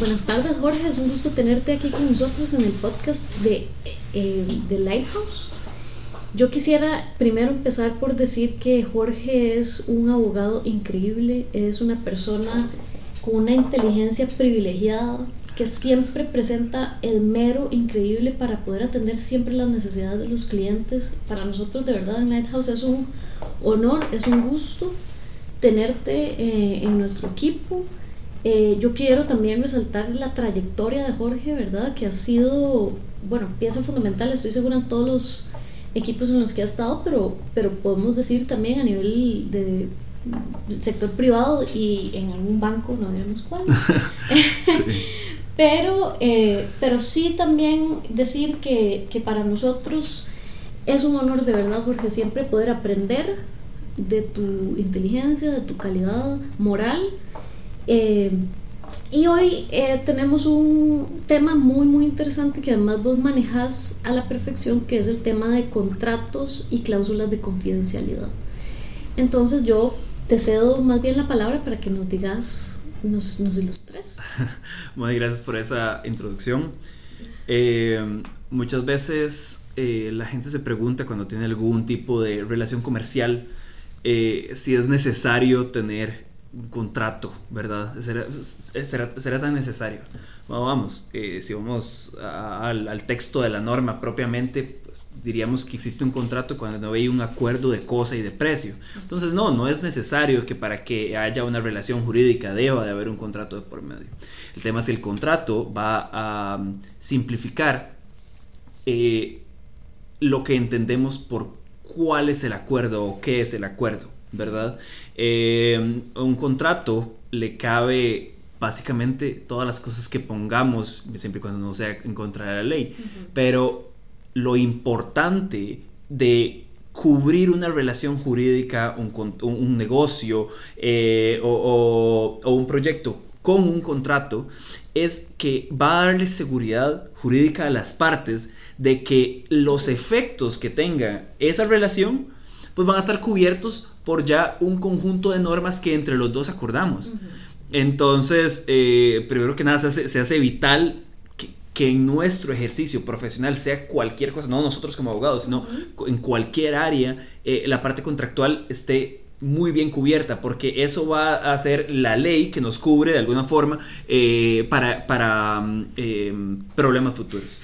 Buenas tardes, Jorge. Es un gusto tenerte aquí con nosotros en el podcast de, eh, de Lighthouse. Yo quisiera primero empezar por decir que Jorge es un abogado increíble, es una persona con una inteligencia privilegiada que siempre presenta el mero increíble para poder atender siempre las necesidades de los clientes. Para nosotros de verdad en Lighthouse es un honor, es un gusto tenerte eh, en nuestro equipo. Eh, yo quiero también resaltar la trayectoria de Jorge, ¿verdad? Que ha sido, bueno, pieza fundamental, estoy segura en todos los equipos en los que ha estado, pero, pero podemos decir también a nivel de sector privado y en algún banco, no diremos cuál. pero, eh, pero sí también decir que, que para nosotros es un honor de verdad, Jorge, siempre poder aprender de tu inteligencia, de tu calidad moral. Eh, y hoy eh, tenemos un tema muy, muy interesante que además vos manejas a la perfección, que es el tema de contratos y cláusulas de confidencialidad. Entonces yo te cedo más bien la palabra para que nos digas, nos, ilustres. Muchas gracias por esa introducción. Eh, muchas veces la gente se pregunta cuando tiene algún tipo de relación comercial, si es necesario tener un contrato, ¿verdad? ¿Será, tan necesario? vamos, eh, si vamos al, texto de la norma propiamente, pues, diríamos que existe un contrato cuando no hay un acuerdo de cosa y de precio. Entonces, no, no es necesario que para que haya una relación jurídica deba de haber un contrato de por medio. El tema es que el contrato va a um, simplificar eh, lo que entendemos por cuál es el acuerdo o qué es el acuerdo, ¿verdad? Eh, un contrato le cabe básicamente todas las cosas que pongamos, siempre y cuando no sea en contra de la ley, pero lo importante de cubrir una relación jurídica, un, negocio eh, o, o un proyecto con un contrato es que va a darle seguridad jurídica a las partes de que los efectos que tenga esa relación pues van a estar cubiertos por ya un conjunto de normas que entre los dos acordamos. Entonces, eh, primero que nada, se hace, vital que, en nuestro ejercicio profesional, sea cualquier cosa, no nosotros como abogados, sino en cualquier área, eh, la parte contractual esté muy bien cubierta, porque eso va a ser la ley que nos cubre de alguna forma eh, para, para mm, problemas futuros.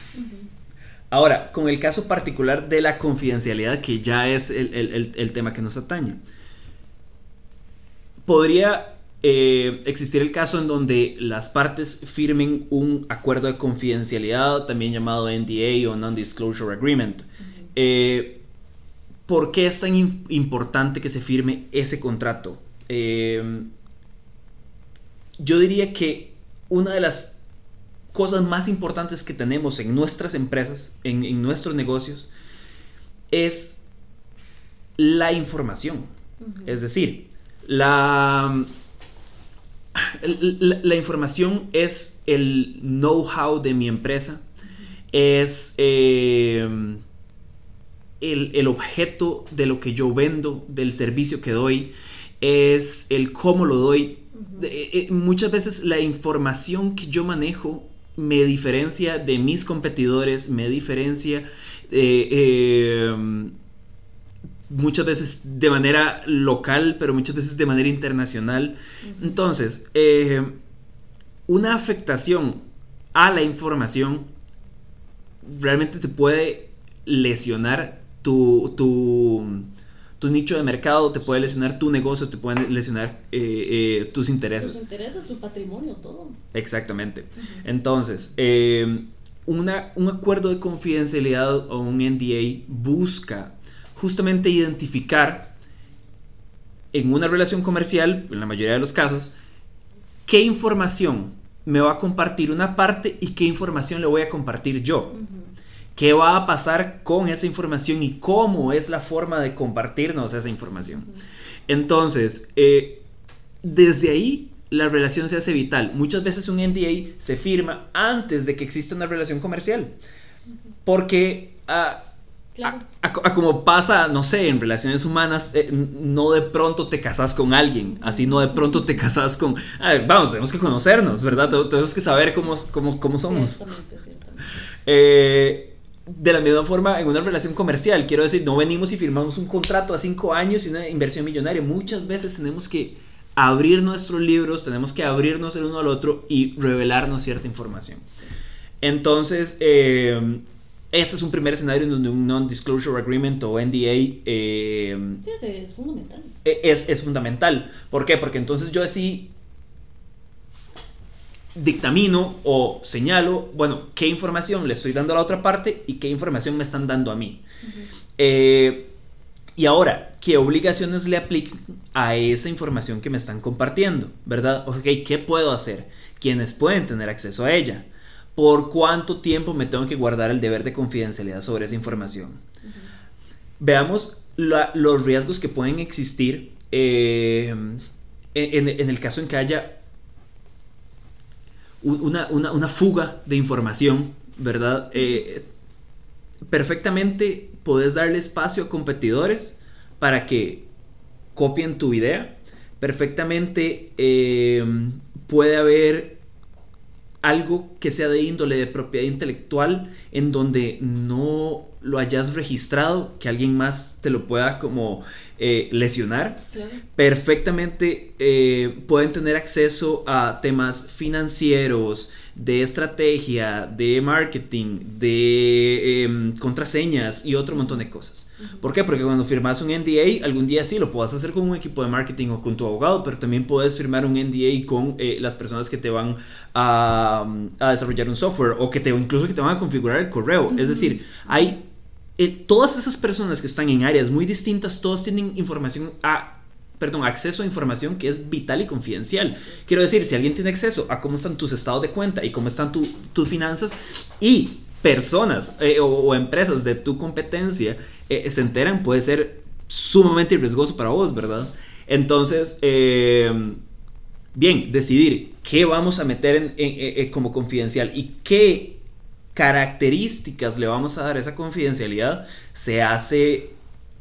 Ahora, con el caso particular de la confidencialidad, que ya es el, tema que nos atañe, podría eh, existir el caso en donde las partes firmen un acuerdo de confidencialidad, también llamado NDA o Non-Disclosure Agreement. Eh, ¿Por qué es tan importante que se firme ese contrato? Eh, yo diría que una de las cosas más importantes que tenemos en nuestras empresas, en, nuestros negocios, es la información. Es decir, la, la, información es el know-how de mi empresa, es eh, el, objeto de lo que yo vendo, del servicio que doy, es el cómo lo doy. Eh, eh, muchas veces la información que yo manejo me diferencia de mis competidores, me diferencia eh, eh, muchas veces de manera local, pero muchas veces de manera internacional. Entonces, eh, una afectación a la información realmente te puede lesionar tu, tu tu nicho de mercado, te puede lesionar tu negocio, te pueden lesionar eh, eh, tus intereses. Tus intereses, tu patrimonio, todo. Exactamente. Entonces, em, una, un acuerdo de confidencialidad o un NDA busca justamente identificar en una relación comercial, en la mayoría de los casos, qué información me va a compartir una parte y qué información le voy a compartir yo qué va a pasar con esa información y cómo es la forma de compartirnos esa información. Entonces, eh, desde ahí la relación se hace vital. Muchas veces un NDA se firma antes de que exista una relación comercial. Porque ah, a, como pasa, no sé, en relaciones humanas, eh, no de pronto te casas con alguien, así no de pronto te casas con... vamos, tenemos que conocernos, ¿verdad? Tenemos que saber cómo, cómo, cómo somos. Ciertamente, ciertamente. Eh, de la misma forma, en una relación comercial, quiero decir, no venimos y firmamos un contrato a cinco años y una inversión millonaria. Muchas veces tenemos que abrir nuestros libros, tenemos que abrirnos el uno al otro y revelarnos cierta información. Entonces, eh, ese es un primer escenario en donde un Non-Disclosure Agreement o NDA... Eh, sí, es fundamental. E, es, es, fundamental. ¿Por qué? Porque entonces yo así dictamino o señalo, bueno, qué información le estoy dando a la otra parte y qué información me están dando a mí. Eh, y ahora, ¿qué obligaciones le aplican a esa información que me están compartiendo? ¿Verdad? Ok, ¿qué puedo hacer? ¿Quiénes pueden tener acceso a ella? ¿Por cuánto tiempo me tengo que guardar el deber de confidencialidad sobre esa información? Veamos los riesgos que pueden existir eh, en, el caso en que haya una, fuga de información, ¿verdad? Eh, perfectamente puedes darle espacio a competidores para que copien tu idea. Perfectamente eh, puede haber algo que sea de índole de propiedad intelectual en donde no lo hayas registrado, que alguien más te lo pueda como eh, lesionar. Perfectamente eh, pueden tener acceso a temas financieros, de estrategia, de marketing, de em, contraseñas y otro montón de cosas. ¿Por qué? Porque cuando firmas un NDA, algún día sí lo puedes hacer con un equipo de marketing o con tu abogado, pero también puedes firmar un NDA con eh, las personas que te van a, a, desarrollar un software o que te incluso que te van a configurar el correo. Es decir, hay eh, todas esas personas que están en áreas muy distintas, todos tienen información a perdón, acceso a información que es vital y confidencial. Quiero decir, si alguien tiene acceso a cómo están tus estados de cuenta y cómo están tus finanzas y personas eh, o, empresas de tu competencia eh, se enteran, puede ser sumamente riesgoso para vos, ¿verdad? Entonces, eh, bien, decidir qué vamos a meter como confidencial y qué características le vamos a dar a esa confidencialidad se hace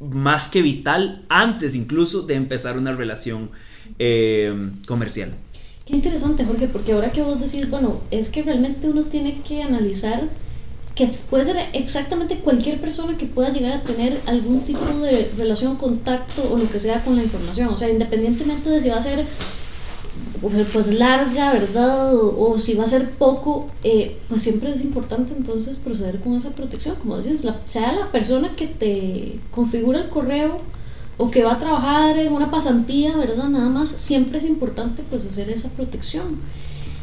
más que vital antes incluso de empezar una relación eh, comercial. Qué interesante, Jorge, porque ahora que vos decís, bueno, es que realmente uno tiene que analizar que puede ser exactamente cualquier persona que pueda llegar a tener algún tipo de relación, contacto o lo que sea con la información. O sea, independientemente de si va a ser pues larga, ¿verdad? O, si va a ser poco, eh, pues siempre es importante entonces proceder con esa protección. Como dices, sea la persona que te configura el correo o que va a trabajar en una pasantía, ¿verdad? Nada más, siempre es importante pues hacer esa protección.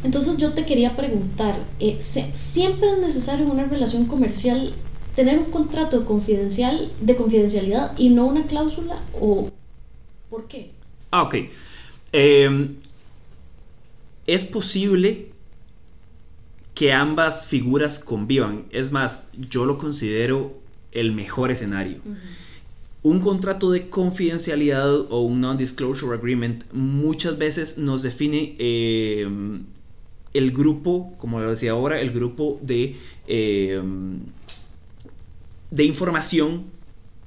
Entonces yo te quería preguntar, eh, ¿siempre es necesario en una relación comercial tener un contrato de, confidencial, de confidencialidad y no una cláusula? ¿O por qué? Ah, ok. Eh, es posible que ambas figuras convivan. Es más, yo lo considero el mejor escenario. Un contrato de confidencialidad o un non-disclosure agreement muchas veces nos define eh, el grupo, como lo decía ahora, el grupo de, eh, de información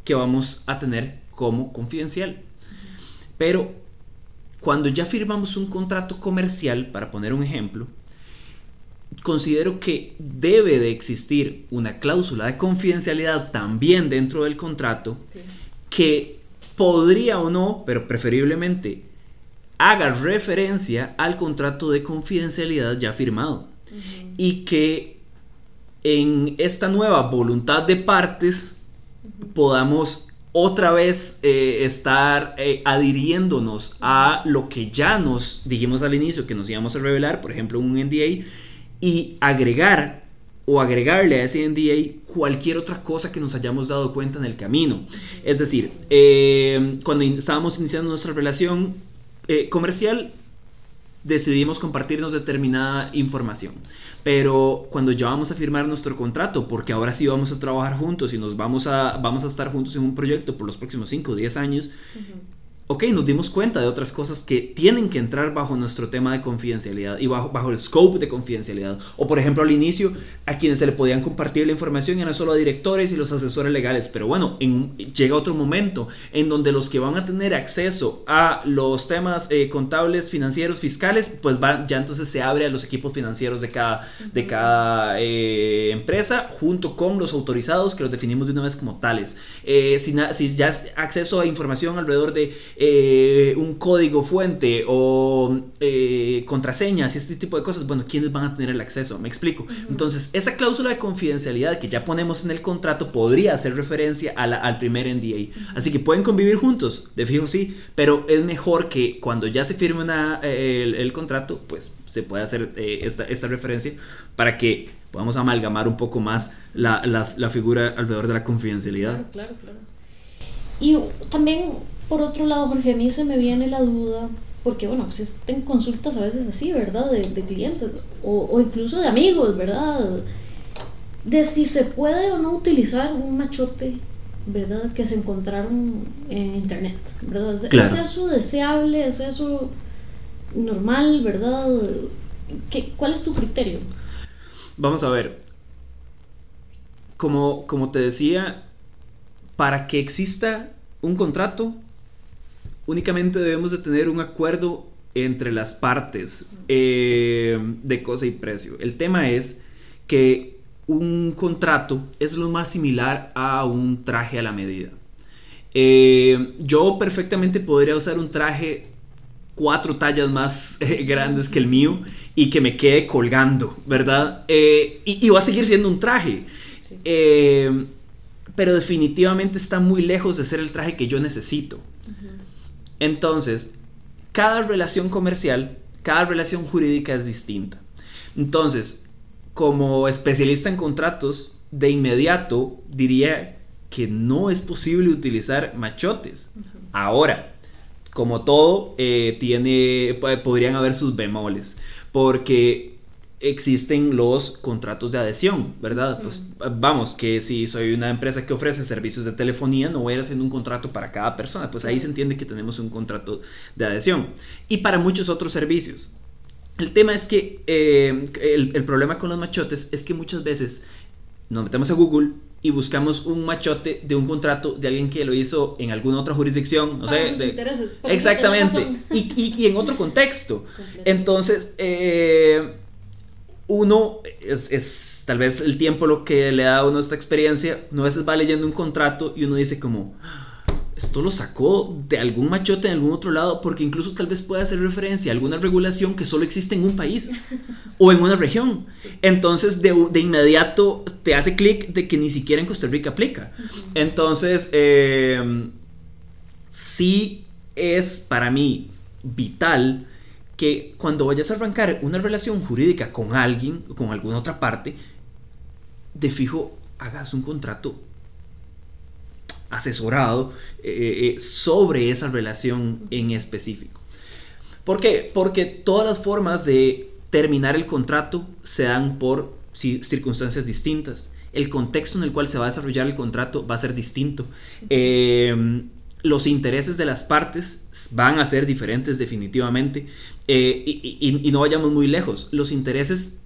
que vamos a tener como confidencial. Pero cuando ya firmamos un contrato comercial, para poner un ejemplo, considero que debe de existir una cláusula de confidencialidad también dentro del contrato que podría o no, pero preferiblemente haga referencia al contrato de confidencialidad ya firmado. Y que en esta nueva voluntad de partes podamos otra vez eh, estar eh, adhiriéndonos a lo que ya nos dijimos al inicio que nos íbamos a revelar, por ejemplo, un NDA, y agregar o agregarle a ese NDA cualquier otra cosa que nos hayamos dado cuenta en el camino. Es decir, eh, cuando estábamos iniciando nuestra relación comercial, decidimos compartirnos determinada información. Pero cuando ya vamos a firmar nuestro contrato, porque ahora sí vamos a trabajar juntos y nos vamos a, vamos a estar juntos en un proyecto por los próximos 5 o 10 años, ok, nos dimos cuenta de otras cosas que tienen que entrar bajo nuestro tema de confidencialidad y bajo, bajo el scope de confidencialidad. O por ejemplo, al inicio, a quienes se le podían compartir la información eran solo a directores y los asesores legales. Pero bueno, llega otro momento en donde los que van a tener acceso a los temas eh, contables, financieros, fiscales, pues van, ya entonces se abre a los equipos financieros de cada, de cada eh, empresa junto con los autorizados que los definimos de una vez como tales. Eh, si, si ya es acceso a información alrededor de eh, un código fuente o eh, contraseñas y este tipo de cosas, bueno, ¿quiénes van a tener el acceso? Me explico. Entonces, esa cláusula de confidencialidad que ya ponemos en el contrato podría hacer referencia al primer NDA. Así que pueden convivir juntos, de fijo sí, pero es mejor que cuando ya se firme el, contrato, pues se pueda hacer eh, esta, esta referencia para que podamos amalgamar un poco más la, la, figura alrededor de la confidencialidad. Claro, claro, claro. Y también por otro lado, Jorge, a mí se me viene la duda, porque bueno, existen consultas a veces así, ¿verdad? De, clientes o, incluso de amigos, ¿verdad? De si se puede o no utilizar un machote, ¿verdad? Que se encontraron en internet, ¿verdad? ¿Es eso deseable? ¿Es eso normal, ¿verdad? ¿Qué, ¿Cuál es tu criterio? Vamos a ver. Como, como te decía, para que exista un contrato, únicamente debemos de tener un acuerdo entre las partes eh, de cosa y precio. El tema es que un contrato es lo más similar a un traje a la medida. Eh, yo perfectamente podría usar un traje cuatro tallas más eh, grandes que el mío y que me quede colgando, ¿verdad? y, va a seguir siendo un traje. pero definitivamente está muy lejos de ser el traje que yo necesito. Entonces, cada relación comercial, cada relación jurídica es distinta. Entonces, como especialista en contratos, de inmediato diría que no es posible utilizar machotes. Ahora, como todo, eh, tiene, podrían haber sus bemoles, porque existen los contratos de adhesión, ¿verdad? Pues vamos, que si soy una empresa que ofrece servicios de telefonía, no voy a ir haciendo un contrato para cada persona, pues ahí se entiende que tenemos un contrato de adhesión. Y para muchos otros servicios. El tema es que eh, el, problema con los machotes es que muchas veces nos metemos a Google y buscamos un machote de un contrato de alguien que lo hizo en alguna otra jurisdicción, no sé. exactamente. Y, y, en otro contexto. Entonces, eh, uno es, tal vez el tiempo lo que le da a uno esta experiencia, uno a veces va leyendo un contrato y uno dice como, esto lo sacó de algún machote en algún otro lado, porque incluso tal vez pueda hacer referencia a alguna regulación que solo existe en un país o en una región. Entonces de, inmediato te hace clic de que ni siquiera en Costa Rica aplica. Entonces, eh, sí es para mí vital que cuando vayas a arrancar una relación jurídica con alguien, con alguna otra parte, de fijo hagas un contrato asesorado eh, eh, sobre esa relación en específico. ¿Por qué? Porque todas las formas de terminar el contrato se dan por circunstancias distintas. El contexto en el cual se va a desarrollar el contrato va a ser distinto. Eh, los intereses de las partes van a ser diferentes definitivamente. Eh, y, no vayamos muy lejos. Los intereses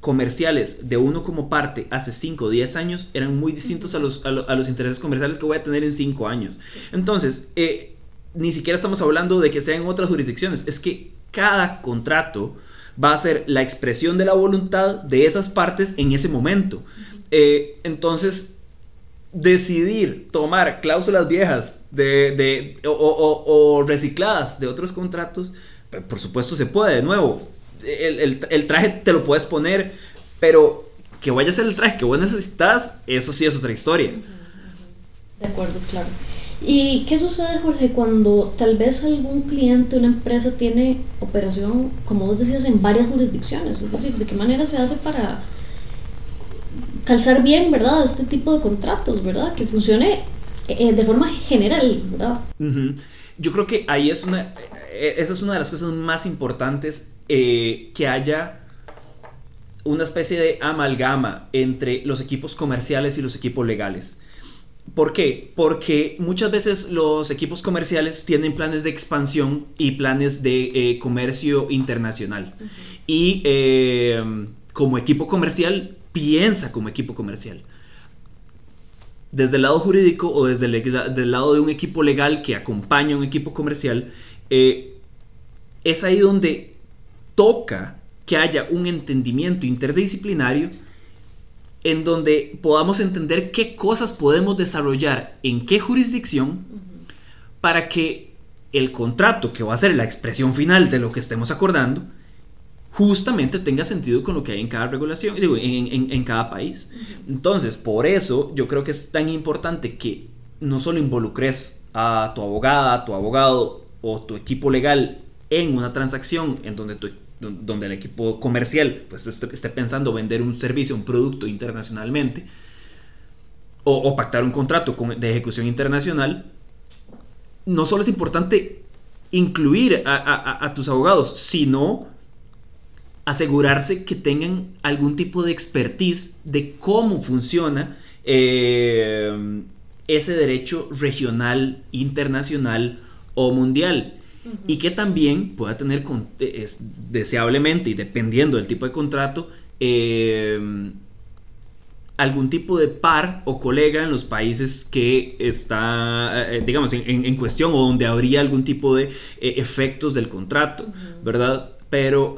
comerciales de uno como parte hace 5 o 10 años eran muy distintos a los, a, los intereses comerciales que voy a tener en 5 años. Entonces, eh, ni siquiera estamos hablando de que sean otras jurisdicciones, es que cada contrato va a ser la expresión de la voluntad de esas partes en ese momento. Eh, entonces, decidir tomar cláusulas viejas de, o recicladas de otros contratos, por supuesto se puede, de nuevo. El, traje te lo puedes poner, pero que vaya a ser el traje que vos necesitas, eso sí es otra historia. De acuerdo, claro. ¿Y qué sucede, Jorge, cuando tal vez algún cliente, una empresa tiene operación, como vos decías, en varias jurisdicciones? Es decir, ¿de qué manera se hace para calzar bien, ¿verdad? Este tipo de contratos, ¿verdad? Que funcione eh, de forma general, ¿verdad? Yo creo que ahí es una, eh, esa es una de las cosas más importantes, eh, que haya una especie de amalgama entre los equipos comerciales y los equipos legales. ¿Por qué? Porque muchas veces los equipos comerciales tienen planes de expansión y planes de eh, comercio internacional. Y eh, como equipo comercial, piensa como equipo comercial. Desde el lado jurídico o desde el lado de un equipo legal que acompaña a un equipo comercial, eh, es ahí donde toca que haya un entendimiento interdisciplinario en donde podamos entender qué cosas podemos desarrollar en qué jurisdicción para que el contrato, que va a ser la expresión final de lo que estemos acordando, justamente tenga sentido con lo que hay en cada regulación, digo, en, cada país. Entonces, por eso yo creo que es tan importante que no solo involucres a tu abogada, a tu abogado o tu equipo legal en una transacción en donde tu donde el equipo comercial pues esté, pensando vender un servicio, un producto internacionalmente, o, pactar un contrato de ejecución internacional, no solo es importante incluir a, tus abogados, sino asegurarse que tengan algún tipo de expertise de cómo funciona eh, ese derecho regional, internacional o mundial. Y que también pueda tener deseablemente y dependiendo del tipo de contrato em, algún tipo de par o colega en los países que está, eh, digamos, en, cuestión o donde habría algún tipo de eh, efectos del contrato, ¿verdad? Pero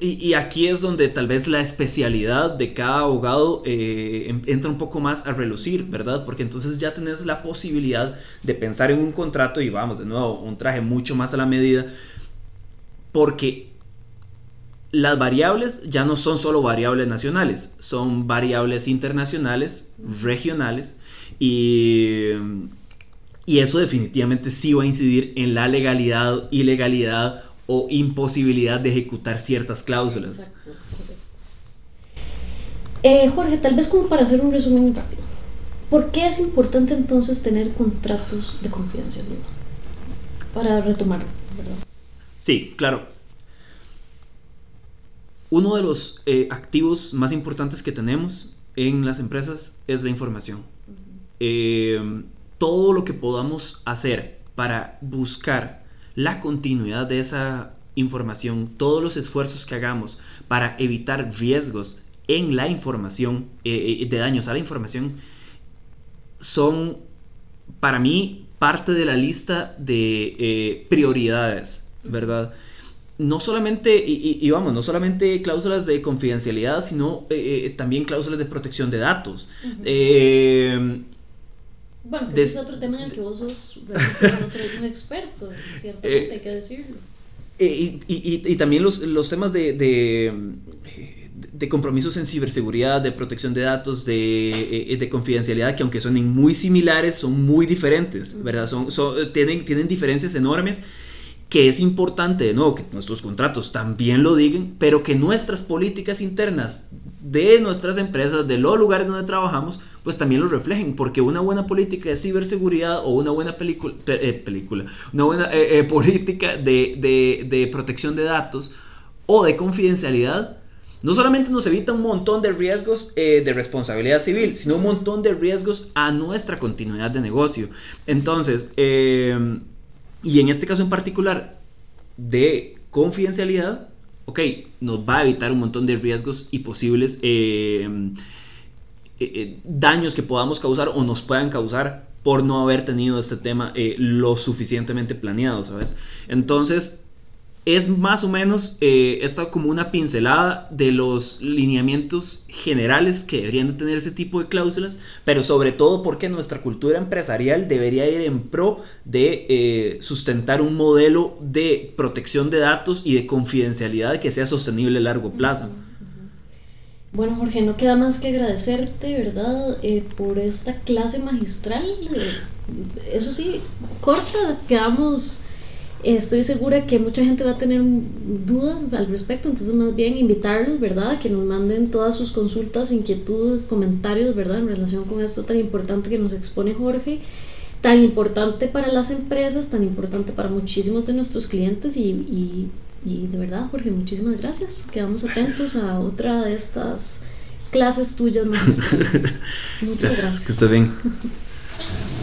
y, aquí es donde tal vez la especialidad de cada abogado eh, entra un poco más a relucir, ¿verdad? Porque entonces ya tenés la posibilidad de pensar en un contrato y vamos, de nuevo, un traje mucho más a la medida, porque las variables ya no son solo variables nacionales, son variables internacionales, regionales, y, y eso definitivamente sí va a incidir en la legalidad, ilegalidad o imposibilidad de ejecutar ciertas cláusulas. Exacto, eh, Jorge, tal vez como para hacer un resumen rápido, ¿por qué es importante entonces tener contratos de confidencialidad? Para retomar, ¿verdad? Sí, claro. Uno de los eh, activos más importantes que tenemos en las empresas es la información. Eh, todo lo que podamos hacer para buscar la continuidad de esa información, todos los esfuerzos que hagamos para evitar riesgos en la información, eh, eh, de daños a la información, son para mí parte de la lista de eh, prioridades, ¿verdad? No solamente, y, vamos, no solamente cláusulas de confidencialidad, sino también cláusulas de protección de datos. Bueno, que es otro tema en el que vos sos un experto, ciertamente, hay que decirlo. Eh, y, también los, los temas de, de, compromisos en ciberseguridad, de protección de datos, de, eh, de, confidencialidad, que aunque suenen muy similares, son muy diferentes, ¿verdad? Son, son, tienen, tienen diferencias enormes que es importante, de nuevo, que nuestros contratos también lo digan, pero que nuestras políticas internas de nuestras empresas, de los lugares donde trabajamos, pues también lo reflejen, porque una buena política de ciberseguridad o una buena eh, película una buena eh, eh, política de, de, protección de datos o de confidencialidad, no solamente nos evita un montón de riesgos de responsabilidad civil, sino un montón de riesgos a nuestra continuidad de negocio. Entonces, y en este caso en particular de confidencialidad, ok, nos va a evitar un montón de riesgos y posibles eh, eh, eh, daños que podamos causar o nos puedan causar por no haber tenido este tema lo suficientemente planeado, ¿sabes? Entonces, es más o menos eh, esta como una pincelada de los lineamientos generales que deberían de tener ese tipo de cláusulas, pero sobre todo porque nuestra cultura empresarial debería ir en pro de eh, sustentar un modelo de protección de datos y de confidencialidad que sea sostenible a largo plazo. Bueno, Jorge, no queda más que agradecerte, ¿verdad?, eh, por esta clase magistral. eso sí, corta, quedamos Estoy segura que mucha gente va a tener dudas al respecto, entonces más bien invitarlos, ¿verdad? A que nos manden todas sus consultas, inquietudes, comentarios, ¿verdad? En relación con esto tan importante que nos expone Jorge, tan importante para las empresas, tan importante para muchísimos de nuestros clientes y, y, de verdad, Jorge, muchísimas gracias. Quedamos atentos a otra de estas clases tuyas magistrales. Muchas gracias. Que esté bien.